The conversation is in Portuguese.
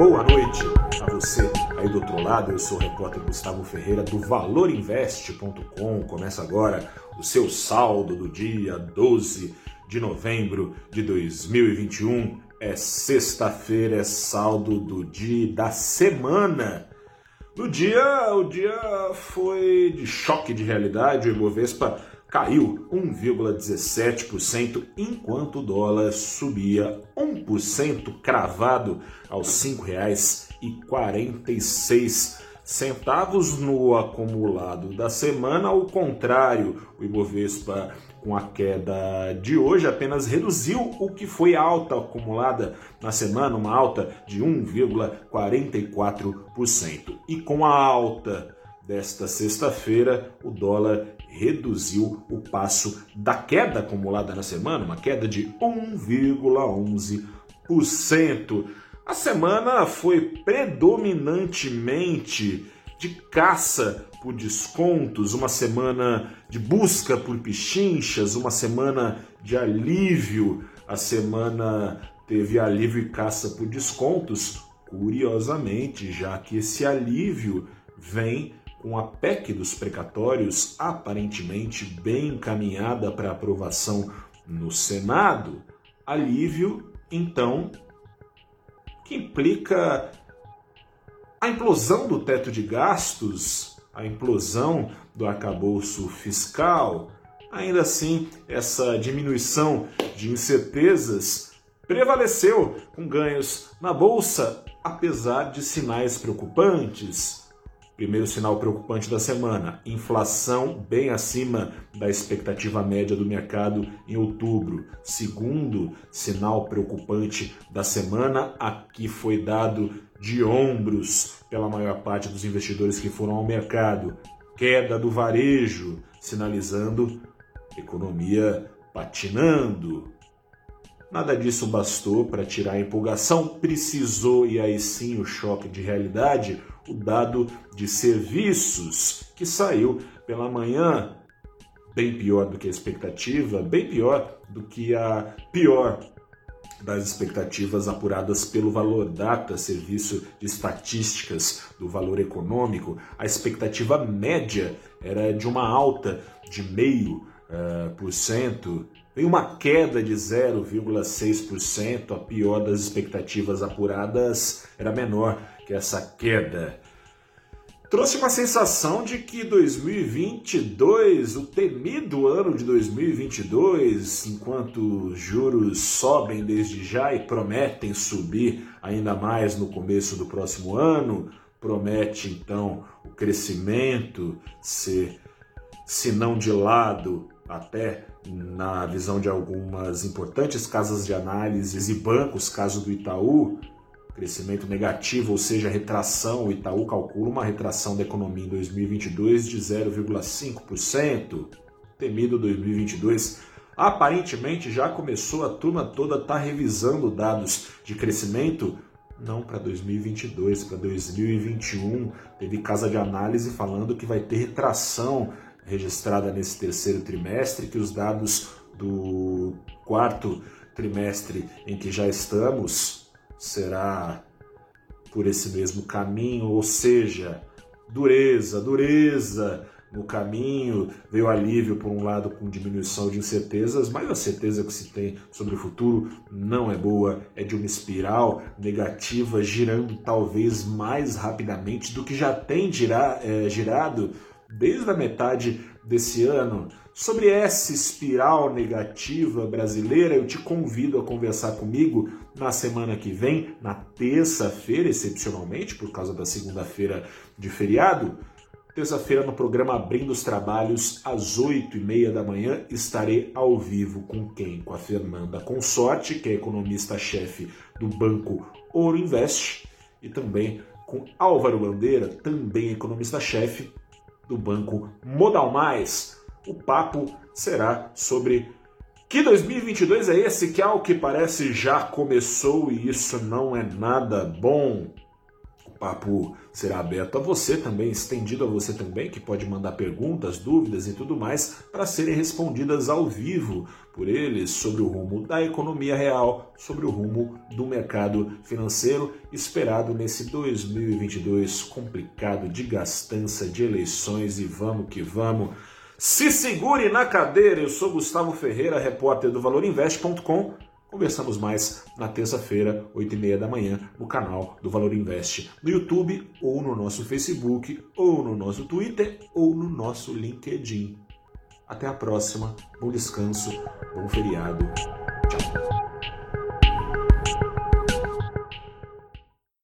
boa noite a você aí do outro lado. Eu sou o repórter Gustavo Ferreira do valorinvest.com. Começa agora o seu saldo do dia 12 de novembro de 2021. É sexta-feira, é saldo do dia da semana. No dia, o dia foi de choque de realidade. O Ibovespa caiu 1,17%, enquanto o dólar subia 1% cravado aos R$ 5,46 centavos no acumulado da semana. Ao contrário, o Ibovespa com a queda de hoje apenas reduziu o que foi alta acumulada na semana, uma alta de 1,44%. E com a alta desta sexta-feira, o dólar reduziu o passo da queda acumulada na semana, uma queda de 1,11%. A semana foi predominantemente de caça por descontos, uma semana de busca por pichinchas, uma semana de alívio. A semana teve alívio e caça por descontos, curiosamente, já que esse alívio vem com a PEC dos precatórios aparentemente bem encaminhada para aprovação no Senado, alívio, então, que implica a implosão do teto de gastos, a implosão do arcabouço fiscal, ainda assim, essa diminuição de incertezas prevaleceu com ganhos na bolsa, apesar de sinais preocupantes. Primeiro sinal preocupante da semana: inflação bem acima da expectativa média do mercado em outubro. Segundo sinal preocupante da semana, aqui foi dado de ombros pela maior parte dos investidores que foram ao mercado. Queda do varejo, sinalizando economia patinando. Nada disso bastou para tirar a empolgação, precisou e aí sim o choque de realidade dado de serviços, que saiu pela manhã, bem pior do que a expectativa, bem pior do que a pior das expectativas apuradas pelo Valor Data, serviço de estatísticas do valor econômico. A expectativa média era de uma alta de meio uh, por cento, veio uma queda de 0,6%, a pior das expectativas apuradas era menor que essa queda. Trouxe uma sensação de que 2022, o temido ano de 2022, enquanto juros sobem desde já e prometem subir ainda mais no começo do próximo ano, promete então o crescimento ser, se não de lado, até na visão de algumas importantes casas de análises e bancos, caso do Itaú, crescimento negativo, ou seja, retração, o Itaú calcula uma retração da economia em 2022 de 0,5%. Temido 2022 aparentemente já começou a turma toda tá revisando dados de crescimento não para 2022, para 2021. Teve casa de análise falando que vai ter retração registrada nesse terceiro trimestre, que os dados do quarto trimestre em que já estamos será por esse mesmo caminho, ou seja, dureza, dureza no caminho, veio alívio por um lado com diminuição de incertezas, mas a certeza que se tem sobre o futuro não é boa, é de uma espiral negativa girando talvez mais rapidamente do que já tem gira, é, girado desde a metade desse ano. Sobre essa espiral negativa brasileira, eu te convido a conversar comigo na semana que vem, na terça-feira, excepcionalmente, por causa da segunda-feira de feriado. Terça-feira, no programa Abrindo os Trabalhos, às oito e meia da manhã, estarei ao vivo com quem? Com a Fernanda Consorte, que é economista-chefe do Banco Ouro Invest, e também com Álvaro Bandeira, também economista-chefe do Banco Modal Mais. O papo será sobre que 2022 é esse que, ao que parece, já começou e isso não é nada bom. Papo será aberto a você também, estendido a você também, que pode mandar perguntas, dúvidas e tudo mais para serem respondidas ao vivo por eles sobre o rumo da economia real, sobre o rumo do mercado financeiro esperado nesse 2022 complicado de gastança, de eleições e vamos que vamos. Se segure na cadeira. Eu sou Gustavo Ferreira, repórter do ValorInvest.com Conversamos mais na terça-feira, 8 e meia da manhã, no canal do Valor Invest, no YouTube, ou no nosso Facebook, ou no nosso Twitter, ou no nosso LinkedIn. Até a próxima, bom descanso, bom feriado. Tchau.